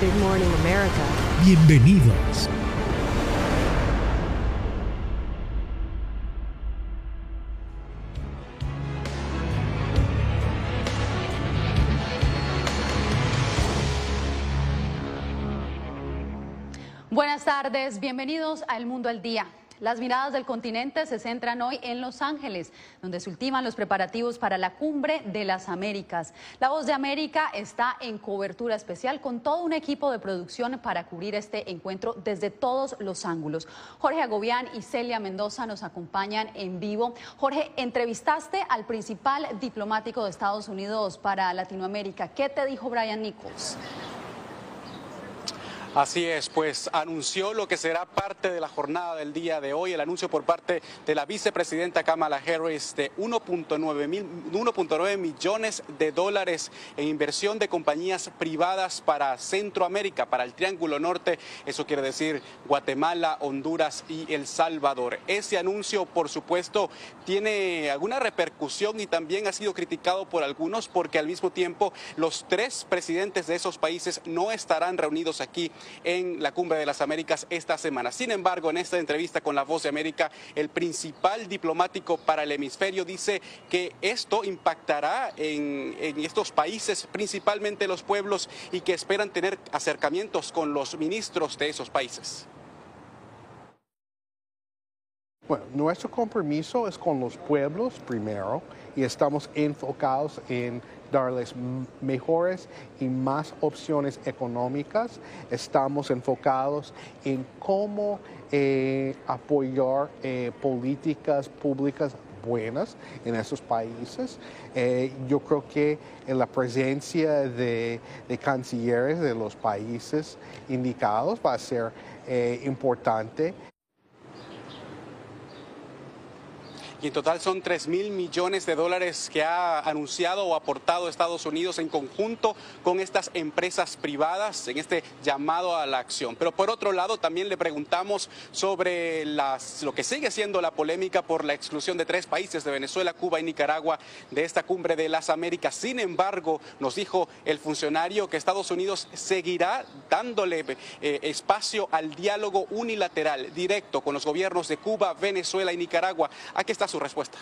Good morning, America. Bienvenidos. Buenas tardes, bienvenidos a El Mundo al Día. Las miradas del continente se centran hoy en Los Ángeles, donde se ultiman los preparativos para la cumbre de las Américas. La Voz de América está en cobertura especial con todo un equipo de producción para cubrir este encuentro desde todos los ángulos. Jorge Agobián y Celia Mendoza nos acompañan en vivo. Jorge, entrevistaste al principal diplomático de Estados Unidos para Latinoamérica. ¿Qué te dijo Brian Nichols? Así es, pues anunció lo que será parte de la jornada del día de hoy, el anuncio por parte de la vicepresidenta Kamala Harris de 1.9 millones de dólares en inversión de compañías privadas para Centroamérica, para el Triángulo Norte, eso quiere decir Guatemala, Honduras y El Salvador. Ese anuncio, por supuesto, tiene alguna repercusión y también ha sido criticado por algunos porque al mismo tiempo los tres presidentes de esos países no estarán reunidos aquí en la Cumbre de las Américas esta semana. Sin embargo, en esta entrevista con La Voz de América, el principal diplomático para el hemisferio dice que esto impactará en, estos países, principalmente los pueblos, y que esperan tener acercamientos con los ministros de esos países. Bueno, nuestro compromiso es con los pueblos primero y estamos enfocados en darles mejores y más opciones económicas. Estamos enfocados en cómo eh, apoyar eh, políticas públicas buenas en esos países. Eh, yo creo que la presencia de, cancilleres de los países indicados va a ser importante. Y en total son 3 mil millones de dólares que ha anunciado o aportado Estados Unidos en conjunto con estas empresas privadas en este llamado a la acción. Pero por otro lado también le preguntamos sobre lo que sigue siendo la polémica por la exclusión de tres países de Venezuela, Cuba y Nicaragua de esta cumbre de las Américas. Sin embargo, nos dijo el funcionario que Estados Unidos seguirá dándole eh, espacio al diálogo unilateral directo con los gobiernos de Cuba, Venezuela y Nicaragua. Aquí está su respuesta.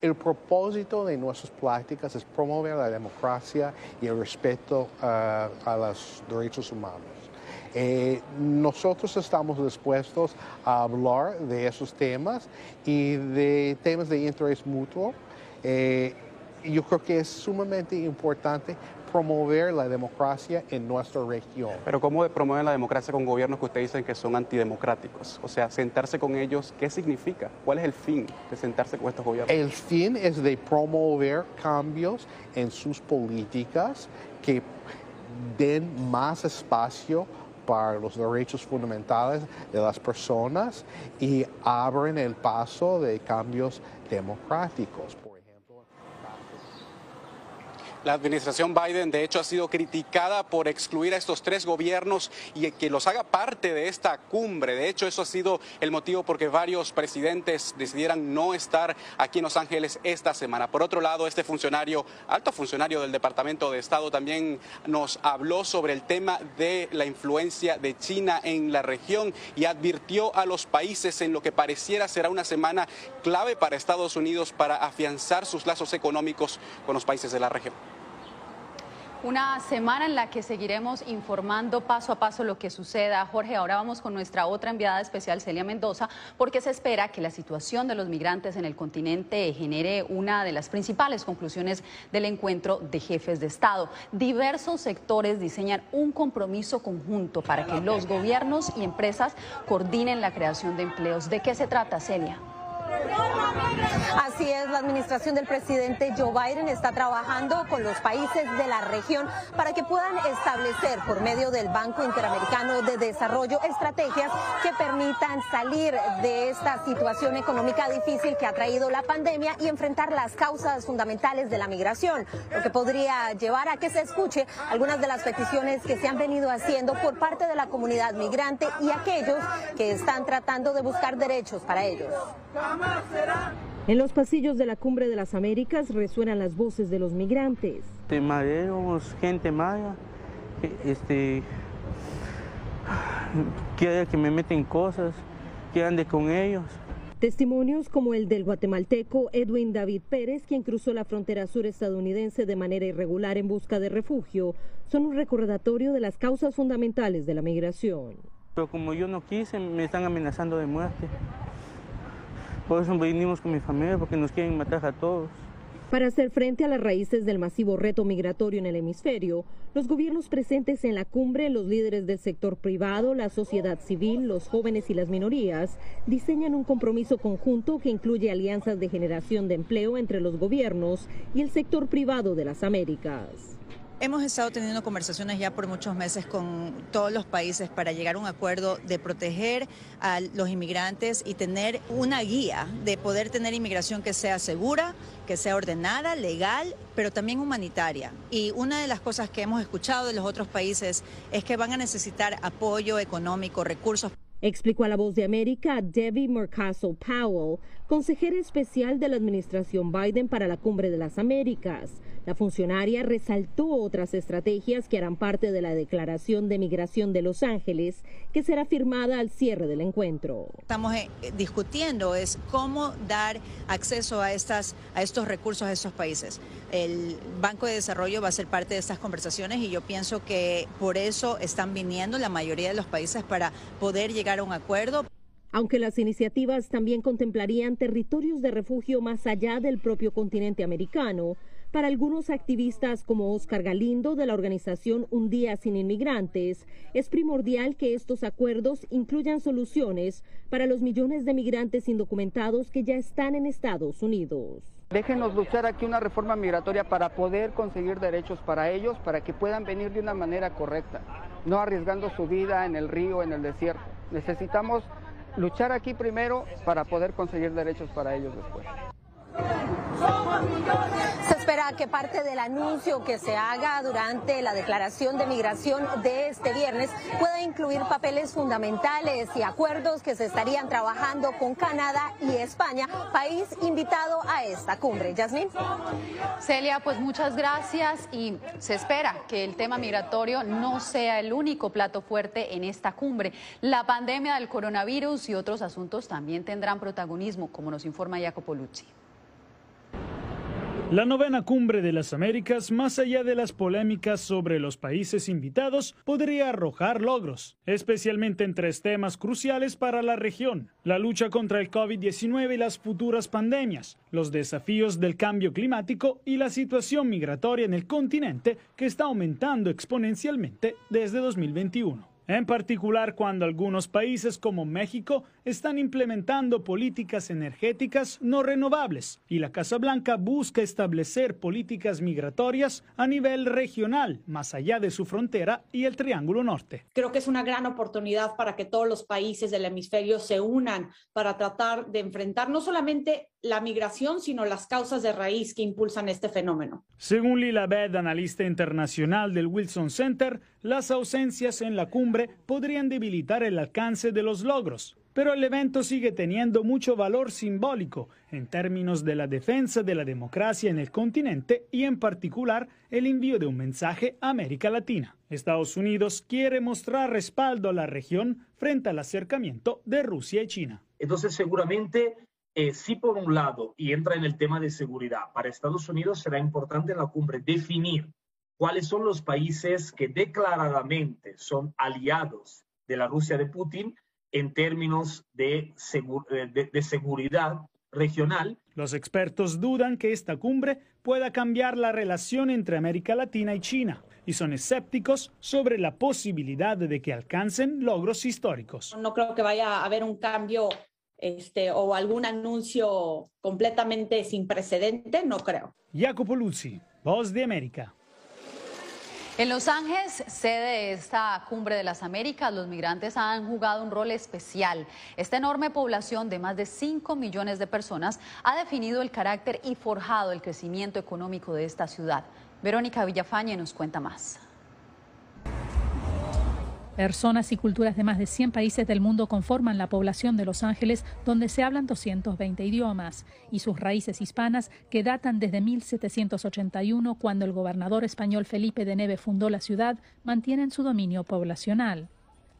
El propósito de nuestras prácticas es promover la democracia y el respeto uh, a los derechos humanos. Eh, nosotros estamos dispuestos a hablar de esos temas y de temas de interés mutuo. Eh, yo creo que es sumamente importante promover la democracia en nuestra región. Pero ¿cómo promueven la democracia con gobiernos que ustedes dicen que son antidemocráticos? O sea, sentarse con ellos, ¿qué significa? ¿Cuál es el fin de sentarse con estos gobiernos? El fin es de promover cambios en sus políticas que den más espacio para los derechos fundamentales de las personas y abren el paso de cambios democráticos. La administración Biden, de hecho, ha sido criticada por excluir a estos tres gobiernos y que los haga parte de esta cumbre. De hecho, eso ha sido el motivo por que varios presidentes decidieran no estar aquí en Los Ángeles esta semana. Por otro lado, este funcionario, alto funcionario del Departamento de Estado, también nos habló sobre el tema de la influencia de China en la región y advirtió a los países en lo que pareciera será una semana clave para Estados Unidos para afianzar sus lazos económicos con los países de la región. Una semana en la que seguiremos informando paso a paso lo que suceda. Jorge, ahora vamos con nuestra otra enviada especial, Celia Mendoza, porque se espera que la situación de los migrantes en el continente genere una de las principales conclusiones del encuentro de jefes de Estado. Diversos sectores diseñan un compromiso conjunto para que los gobiernos y empresas coordinen la creación de empleos. ¿De qué se trata, Celia? Así es, la administración del presidente Joe Biden está trabajando con los países de la región para que puedan establecer por medio del Banco Interamericano de Desarrollo estrategias que permitan salir de esta situación económica difícil que ha traído la pandemia y enfrentar las causas fundamentales de la migración, lo que podría llevar a que se escuche algunas de las peticiones que se han venido haciendo por parte de la comunidad migrante y aquellos que están tratando de buscar derechos para ellos. En los pasillos de la Cumbre de las Américas resuenan las voces de los migrantes. Mareros, gente maya, este, que, que me meten cosas, que ande con ellos. Testimonios como el del guatemalteco Edwin David Pérez, quien cruzó la frontera sur estadounidense de manera irregular en busca de refugio, son un recordatorio de las causas fundamentales de la migración. Pero como yo no quise, me están amenazando de muerte. Por eso vinimos con mi familia, porque nos quieren matar a todos. Para hacer frente a las raíces del masivo reto migratorio en el hemisferio, los gobiernos presentes en la cumbre, los líderes del sector privado, la sociedad civil, los jóvenes y las minorías diseñan un compromiso conjunto que incluye alianzas de generación de empleo entre los gobiernos y el sector privado de las Américas. Hemos estado teniendo conversaciones ya por muchos meses con todos los países para llegar a un acuerdo de proteger a los inmigrantes y tener una guía de poder tener inmigración que sea segura, que sea ordenada, legal, pero también humanitaria. Y una de las cosas que hemos escuchado de los otros países es que van a necesitar apoyo económico, recursos explicó a La Voz de América Debbie Murcastle Powell, consejera especial de la administración Biden para la Cumbre de las Américas. La funcionaria resaltó otras estrategias que harán parte de la Declaración de Migración de Los Ángeles, que será firmada al cierre del encuentro. Estamos eh, discutiendo es cómo dar acceso a, estas, a estos recursos a estos países. El Banco de Desarrollo va a ser parte de estas conversaciones y yo pienso que por eso están viniendo la mayoría de los países para poder llegar a un acuerdo. Aunque las iniciativas también contemplarían territorios de refugio más allá del propio continente americano, para algunos activistas como Oscar Galindo de la organización Un Día Sin Inmigrantes, es primordial que estos acuerdos incluyan soluciones para los millones de migrantes indocumentados que ya están en Estados Unidos. Déjenos luchar aquí una reforma migratoria para poder conseguir derechos para ellos, para que puedan venir de una manera correcta, no arriesgando su vida en el río, en el desierto. Necesitamos luchar aquí primero para poder conseguir derechos para ellos después. Se espera que parte del anuncio que se haga durante la declaración de migración de este viernes pueda incluir papeles fundamentales y acuerdos que se estarían trabajando con Canadá y España, país invitado a esta cumbre. Yasmin. Celia, pues muchas gracias y se espera que el tema migratorio no sea el único plato fuerte en esta cumbre. La pandemia del coronavirus y otros asuntos también tendrán protagonismo, como nos informa Jacopo Luzzi. La novena cumbre de las Américas, más allá de las polémicas sobre los países invitados, podría arrojar logros, especialmente en tres temas cruciales para la región, la lucha contra el COVID-19 y las futuras pandemias, los desafíos del cambio climático y la situación migratoria en el continente que está aumentando exponencialmente desde 2021 en particular cuando algunos países como México están implementando políticas energéticas no renovables y la Casa Blanca busca establecer políticas migratorias a nivel regional, más allá de su frontera y el Triángulo Norte. Creo que es una gran oportunidad para que todos los países del hemisferio se unan para tratar de enfrentar no solamente la migración, sino las causas de raíz que impulsan este fenómeno. Según Lila Bed, analista internacional del Wilson Center, las ausencias en la cumbre podrían debilitar el alcance de los logros, pero el evento sigue teniendo mucho valor simbólico en términos de la defensa de la democracia en el continente y en particular el envío de un mensaje a América Latina. Estados Unidos quiere mostrar respaldo a la región frente al acercamiento de Rusia y China. Entonces seguramente eh, sí por un lado, y entra en el tema de seguridad, para Estados Unidos será importante en la cumbre definir cuáles son los países que declaradamente son aliados de la Rusia de Putin en términos de, eh, de, seguridad regional. Los expertos dudan que esta cumbre pueda cambiar la relación entre América Latina y China y son escépticos sobre la posibilidad de que alcancen logros históricos. No creo que vaya a haber un cambio este, o algún anuncio completamente sin precedente, no creo. Jacopo Luzzi, Voz de América. En Los Ángeles, sede de esta cumbre de las Américas, los migrantes han jugado un rol especial. Esta enorme población de más de 5 millones de personas ha definido el carácter y forjado el crecimiento económico de esta ciudad. Verónica Villafañe nos cuenta más. Personas y culturas de más de 100 países del mundo conforman la población de Los Ángeles, donde se hablan 220 idiomas, y sus raíces hispanas, que datan desde 1781, cuando el gobernador español Felipe de Neve fundó la ciudad, mantienen su dominio poblacional.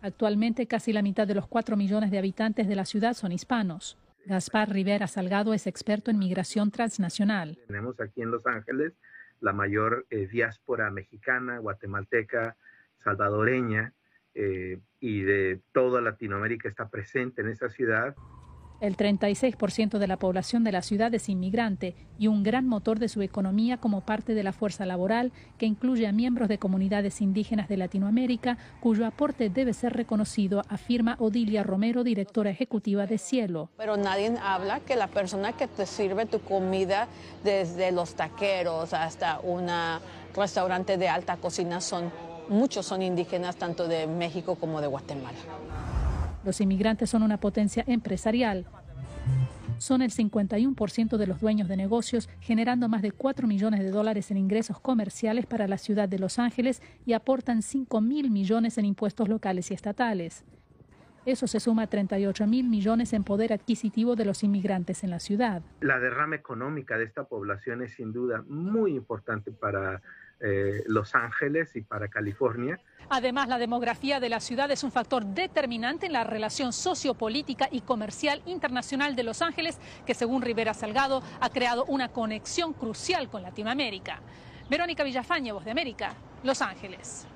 Actualmente casi la mitad de los 4 millones de habitantes de la ciudad son hispanos. Gaspar Rivera Salgado es experto en migración transnacional. Tenemos aquí en Los Ángeles la mayor eh, diáspora mexicana, guatemalteca, salvadoreña, eh, y de toda Latinoamérica está presente en esa ciudad. El 36% de la población de la ciudad es inmigrante y un gran motor de su economía como parte de la fuerza laboral que incluye a miembros de comunidades indígenas de Latinoamérica cuyo aporte debe ser reconocido, afirma Odilia Romero, directora ejecutiva de Cielo. Pero nadie habla que la persona que te sirve tu comida desde los taqueros hasta un restaurante de alta cocina son muchos son indígenas tanto de México como de Guatemala. Los inmigrantes son una potencia empresarial. Son el 51% de los dueños de negocios, generando más de 4 millones de dólares en ingresos comerciales para la ciudad de Los Ángeles y aportan 5 mil millones en impuestos locales y estatales. Eso se suma a 38 mil millones en poder adquisitivo de los inmigrantes en la ciudad. La derrama económica de esta población es sin duda muy importante para eh, Los Ángeles y para California. Además, la demografía de la ciudad es un factor determinante en la relación sociopolítica y comercial internacional de Los Ángeles, que según Rivera Salgado ha creado una conexión crucial con Latinoamérica. Verónica Villafañe, Voz de América, Los Ángeles.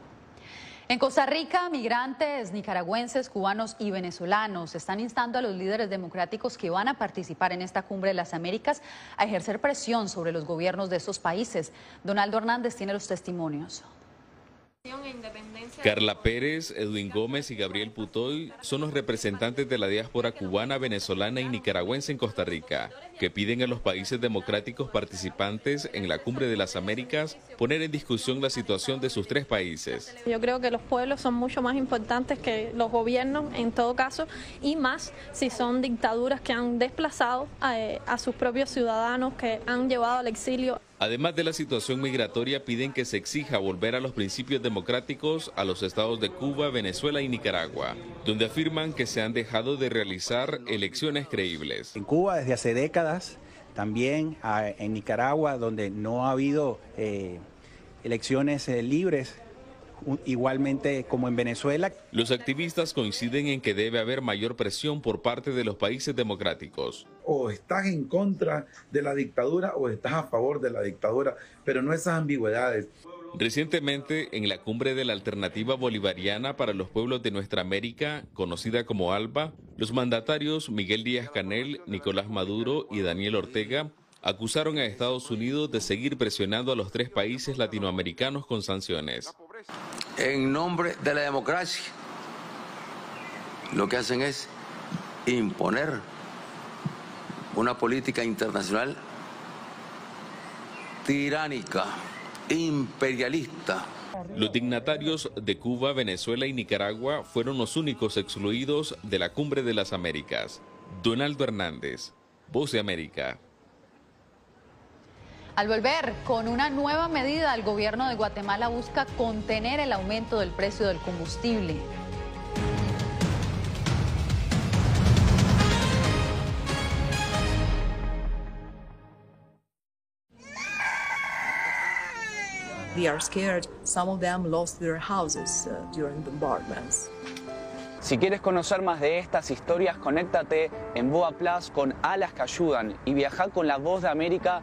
En Costa Rica, migrantes nicaragüenses, cubanos y venezolanos están instando a los líderes democráticos que van a participar en esta cumbre de las Américas a ejercer presión sobre los gobiernos de esos países. Donaldo Hernández tiene los testimonios. Carla Pérez, Edwin Gómez y Gabriel Putoy son los representantes de la diáspora cubana, venezolana y nicaragüense en Costa Rica, que piden a los países democráticos participantes en la Cumbre de las Américas poner en discusión la situación de sus tres países. Yo creo que los pueblos son mucho más importantes que los gobiernos en todo caso, y más si son dictaduras que han desplazado a, eh, a sus propios ciudadanos, que han llevado al exilio. Además de la situación migratoria, piden que se exija volver a los principios democráticos a los estados de Cuba, Venezuela y Nicaragua, donde afirman que se han dejado de realizar elecciones creíbles. En Cuba desde hace décadas, también ah, en Nicaragua, donde no ha habido eh, elecciones eh, libres igualmente como en Venezuela. Los activistas coinciden en que debe haber mayor presión por parte de los países democráticos. O estás en contra de la dictadura o estás a favor de la dictadura, pero no esas ambigüedades. Recientemente, en la cumbre de la Alternativa Bolivariana para los Pueblos de Nuestra América, conocida como ALBA, los mandatarios Miguel Díaz Canel, Nicolás Maduro y Daniel Ortega acusaron a Estados Unidos de seguir presionando a los tres países latinoamericanos con sanciones en nombre de la democracia, lo que hacen es imponer una política internacional tiránica, imperialista. Los dignatarios de Cuba, Venezuela y Nicaragua fueron los únicos excluidos de la Cumbre de las Américas. Donaldo Hernández, Voz de América. Al volver con una nueva medida, el gobierno de Guatemala busca contener el aumento del precio del combustible. They are scared. Some of them lost their houses uh, during bombardments. Si quieres conocer más de estas historias, conéctate en Boa Plus con Alas que Ayudan y viaja con la voz de América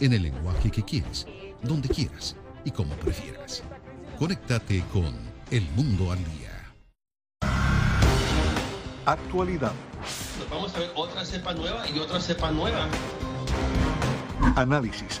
en el lenguaje que quieres, donde quieras y como prefieras. Conéctate con El Mundo al Día. Actualidad. Vamos a ver otra cepa nueva y otra cepa nueva. Análisis.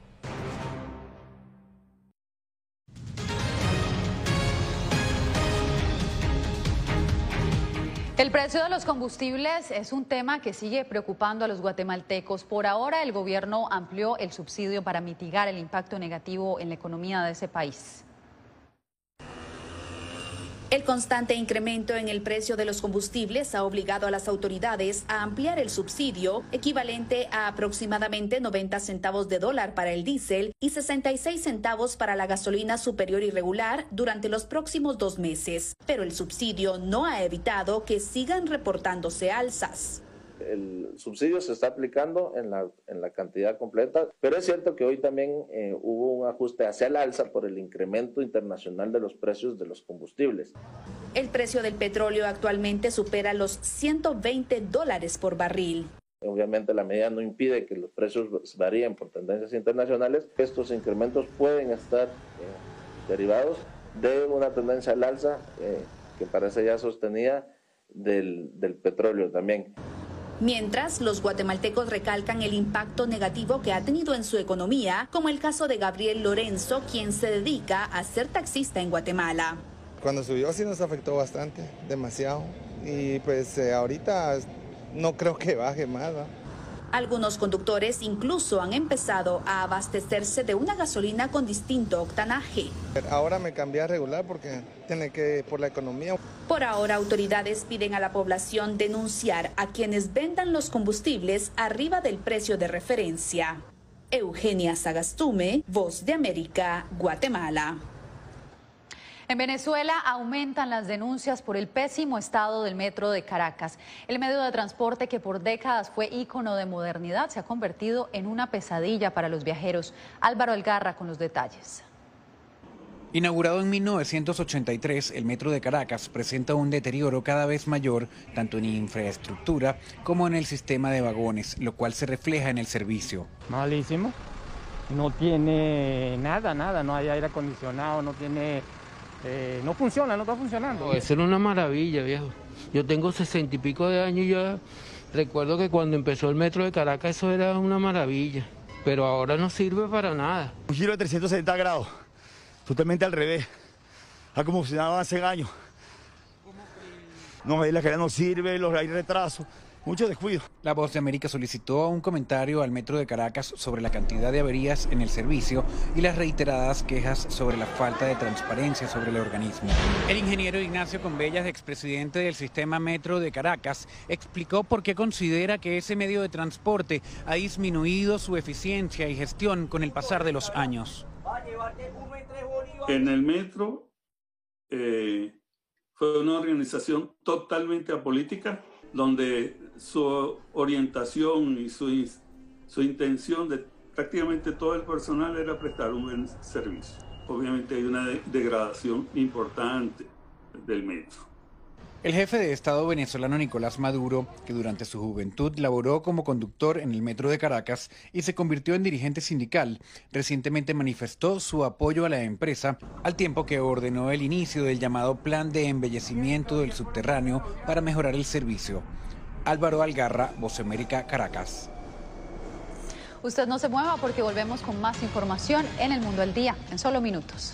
El precio de los combustibles es un tema que sigue preocupando a los guatemaltecos. Por ahora, el gobierno amplió el subsidio para mitigar el impacto negativo en la economía de ese país. El constante incremento en el precio de los combustibles ha obligado a las autoridades a ampliar el subsidio, equivalente a aproximadamente 90 centavos de dólar para el diésel y 66 centavos para la gasolina superior y regular durante los próximos dos meses. Pero el subsidio no ha evitado que sigan reportándose alzas el subsidio se está aplicando en la, en la cantidad completa, pero es cierto que hoy también eh, hubo un ajuste hacia el alza por el incremento internacional de los precios de los combustibles. El precio del petróleo actualmente supera los 120 dólares por barril. Obviamente la medida no impide que los precios varíen por tendencias internacionales. Estos incrementos pueden estar eh, derivados de una tendencia al alza eh, que parece ya sostenida del, del petróleo también. Mientras, los guatemaltecos recalcan el impacto negativo que ha tenido en su economía, como el caso de Gabriel Lorenzo, quien se dedica a ser taxista en Guatemala. Cuando subió sí nos afectó bastante, demasiado. Y pues eh, ahorita no creo que baje más. Algunos conductores incluso han empezado a abastecerse de una gasolina con distinto octanaje. Ahora me cambié a regular porque tiene que por la economía. Por ahora, autoridades piden a la población denunciar a quienes vendan los combustibles arriba del precio de referencia. Eugenia Sagastume, Voz de América, Guatemala. En Venezuela aumentan las denuncias por el pésimo estado del metro de Caracas. El medio de transporte que por décadas fue ícono de modernidad se ha convertido en una pesadilla para los viajeros. Álvaro Algarra con los detalles. Inaugurado en 1983, el Metro de Caracas presenta un deterioro cada vez mayor tanto en infraestructura como en el sistema de vagones, lo cual se refleja en el servicio. Malísimo. No tiene nada, nada, no hay aire acondicionado, no tiene eh, no funciona, no está funcionando. Es una maravilla, viejo. Yo tengo sesenta y pico de años y ya recuerdo que cuando empezó el metro de Caracas eso era una maravilla, pero ahora no sirve para nada. Un giro de 360 grados, totalmente al revés, a como funcionaba hace años. No, la que no sirve, los hay retrasos mucho descuido. La Voz de América solicitó un comentario al Metro de Caracas sobre la cantidad de averías en el servicio y las reiteradas quejas sobre la falta de transparencia sobre el organismo. El ingeniero Ignacio Convellas, expresidente del sistema Metro de Caracas, explicó por qué considera que ese medio de transporte ha disminuido su eficiencia y gestión con el pasar de los años. En el metro eh, fue una organización totalmente apolítica donde su orientación y su, su intención de prácticamente todo el personal era prestar un buen servicio. Obviamente hay una degradación importante del metro. El jefe de Estado venezolano Nicolás Maduro, que durante su juventud laboró como conductor en el metro de Caracas y se convirtió en dirigente sindical, recientemente manifestó su apoyo a la empresa al tiempo que ordenó el inicio del llamado Plan de Embellecimiento del Subterráneo para mejorar el servicio. Álvaro Algarra, Voz América, Caracas. Usted no se mueva porque volvemos con más información en el mundo al día, en solo minutos.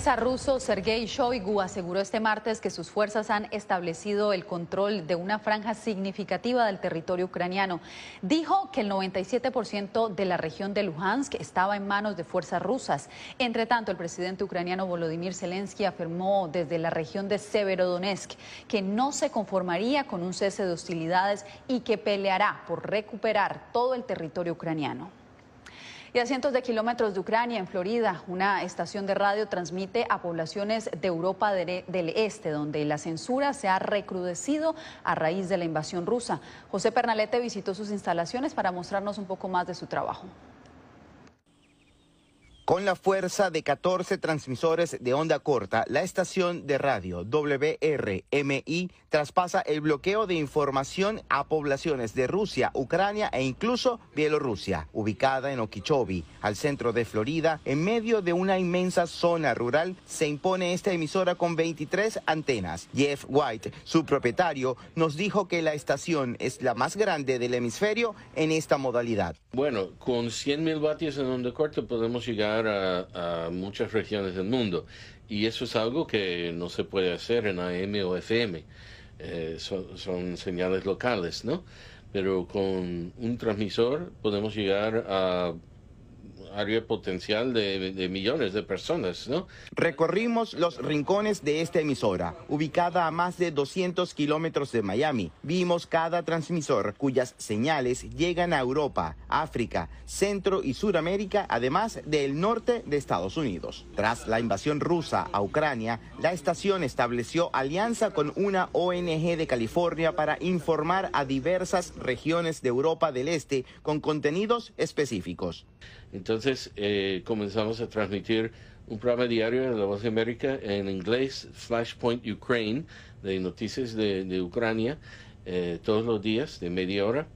Defensa ruso Sergei Shoigu aseguró este martes que sus fuerzas han establecido el control de una franja significativa del territorio ucraniano. Dijo que el 97% de la región de Luhansk estaba en manos de fuerzas rusas. Entre tanto, el presidente ucraniano Volodymyr Zelensky afirmó desde la región de Severodonetsk que no se conformaría con un cese de hostilidades y que peleará por recuperar todo el territorio ucraniano. Y a cientos de kilómetros de Ucrania, en Florida, una estación de radio transmite a poblaciones de Europa del Este, donde la censura se ha recrudecido a raíz de la invasión rusa. José Pernalete visitó sus instalaciones para mostrarnos un poco más de su trabajo. Con la fuerza de 14 transmisores de onda corta, la estación de radio WRMI traspasa el bloqueo de información a poblaciones de Rusia, Ucrania e incluso Bielorrusia, ubicada en Okeechobee, al centro de Florida, en medio de una inmensa zona rural, se impone esta emisora con 23 antenas. Jeff White, su propietario, nos dijo que la estación es la más grande del hemisferio en esta modalidad. Bueno, con 100.000 vatios en onda corta podemos llegar a, muchas regiones del mundo. Y eso es algo que no se puede hacer en AM o FM. Eh, son, son, señales locales, ¿no? Pero con un transmisor podemos llegar a área potencial de, millones de personas. Recorrimos los rincones de esta emisora, ubicada a más de 200 kilómetros de Miami. Vimos cada transmisor cuyas señales llegan a Europa, África, Centro y Suramérica, además del norte de Estados Unidos. Tras la invasión rusa a Ucrania, la estación estableció alianza con una ONG de California para informar a diversas regiones de Europa del Este con contenidos específicos. Entonces eh, comenzamos a transmitir un programa diario de La Voz de América en inglés, Flashpoint Ukraine, de noticias de, Ucrania, eh, todos los días de media hora,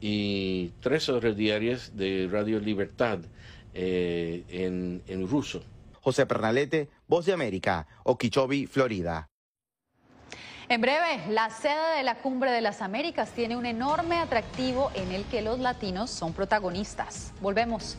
y tres horas diarias de Radio Libertad eh, en, en ruso. José Pernalete, Voz de América, Okeechobee, Florida. En breve, la sede de la Cumbre de las Américas tiene un enorme atractivo en el que los latinos son protagonistas. Volvemos.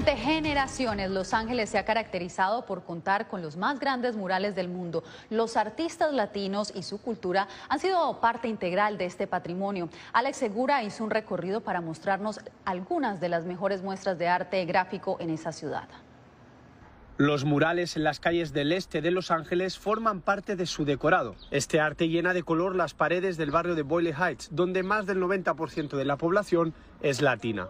Durante generaciones, Los Ángeles se ha caracterizado por contar con los más grandes murales del mundo. Los artistas latinos y su cultura han sido parte integral de este patrimonio. Alex Segura hizo un recorrido para mostrarnos algunas de las mejores muestras de arte gráfico en esa ciudad. Los murales en las calles del este de Los Ángeles forman parte de su decorado. Este arte llena de color las paredes del barrio de Boyle Heights, donde más del 90% de la población es latina.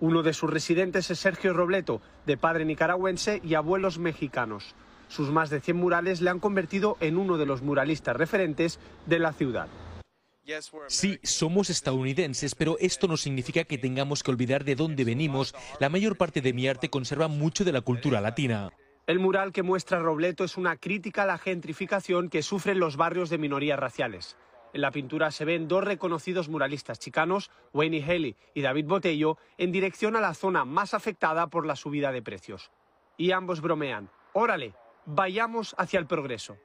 Uno de sus residentes es Sergio Robleto, de padre nicaragüense y abuelos mexicanos. Sus más de 100 murales le han convertido en uno de los muralistas referentes de la ciudad. Sí, somos estadounidenses, pero esto no significa que tengamos que olvidar de dónde venimos. La mayor parte de mi arte conserva mucho de la cultura latina. El mural que muestra Robleto es una crítica a la gentrificación que sufren los barrios de minorías raciales. En la pintura se ven dos reconocidos muralistas chicanos, Wayne Haley y David Botello, en dirección a la zona más afectada por la subida de precios. Y ambos bromean, órale, vayamos hacia el progreso.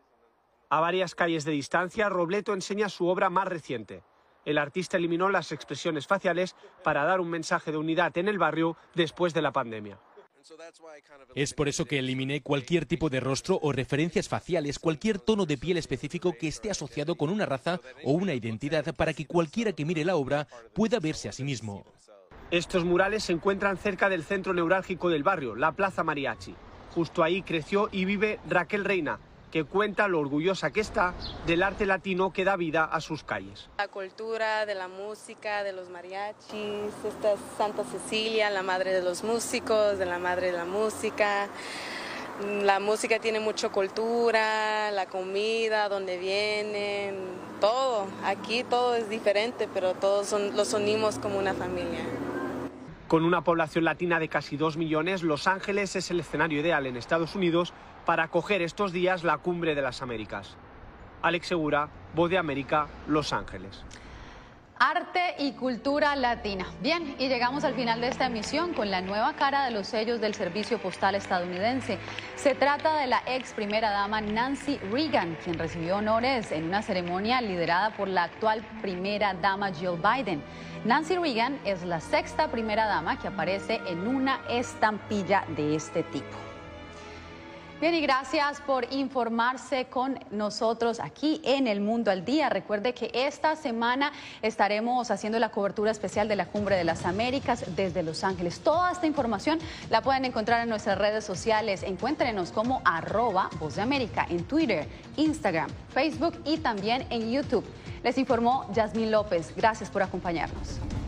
A varias calles de distancia, Robleto enseña su obra más reciente. El artista eliminó las expresiones faciales para dar un mensaje de unidad en el barrio después de la pandemia. Es por eso que eliminé cualquier tipo de rostro o referencias faciales, cualquier tono de piel específico que esté asociado con una raza o una identidad para que cualquiera que mire la obra pueda verse a sí mismo. Estos murales se encuentran cerca del centro neurálgico del barrio, la Plaza Mariachi. Justo ahí creció y vive Raquel Reina, que cuenta lo orgullosa que está del arte latino que da vida a sus calles. La cultura de la música, de los mariachis, esta es Santa Cecilia, la madre de los músicos, de la madre de la música. La música tiene mucha cultura, la comida, dónde vienen, todo. Aquí todo es diferente, pero todos son, los unimos como una familia. Con una población latina de casi 2 millones, Los Ángeles es el escenario ideal en Estados Unidos para acoger estos días la cumbre de las Américas. Alex Segura, Voz de América, Los Ángeles. Arte y cultura latina. Bien, y llegamos al final de esta emisión con la nueva cara de los sellos del Servicio Postal estadounidense. Se trata de la ex primera dama Nancy Reagan, quien recibió honores en una ceremonia liderada por la actual primera dama Jill Biden. Nancy Reagan es la sexta primera dama que aparece en una estampilla de este tipo. Bien, y gracias por informarse con nosotros aquí en El Mundo al Día. Recuerde que esta semana estaremos haciendo la cobertura especial de la Cumbre de las Américas desde Los Ángeles. Toda esta información la pueden encontrar en nuestras redes sociales. Encuéntrenos como arroba Voz de América en Twitter, Instagram, Facebook y también en YouTube. Les informó Yasmín López. Gracias por acompañarnos.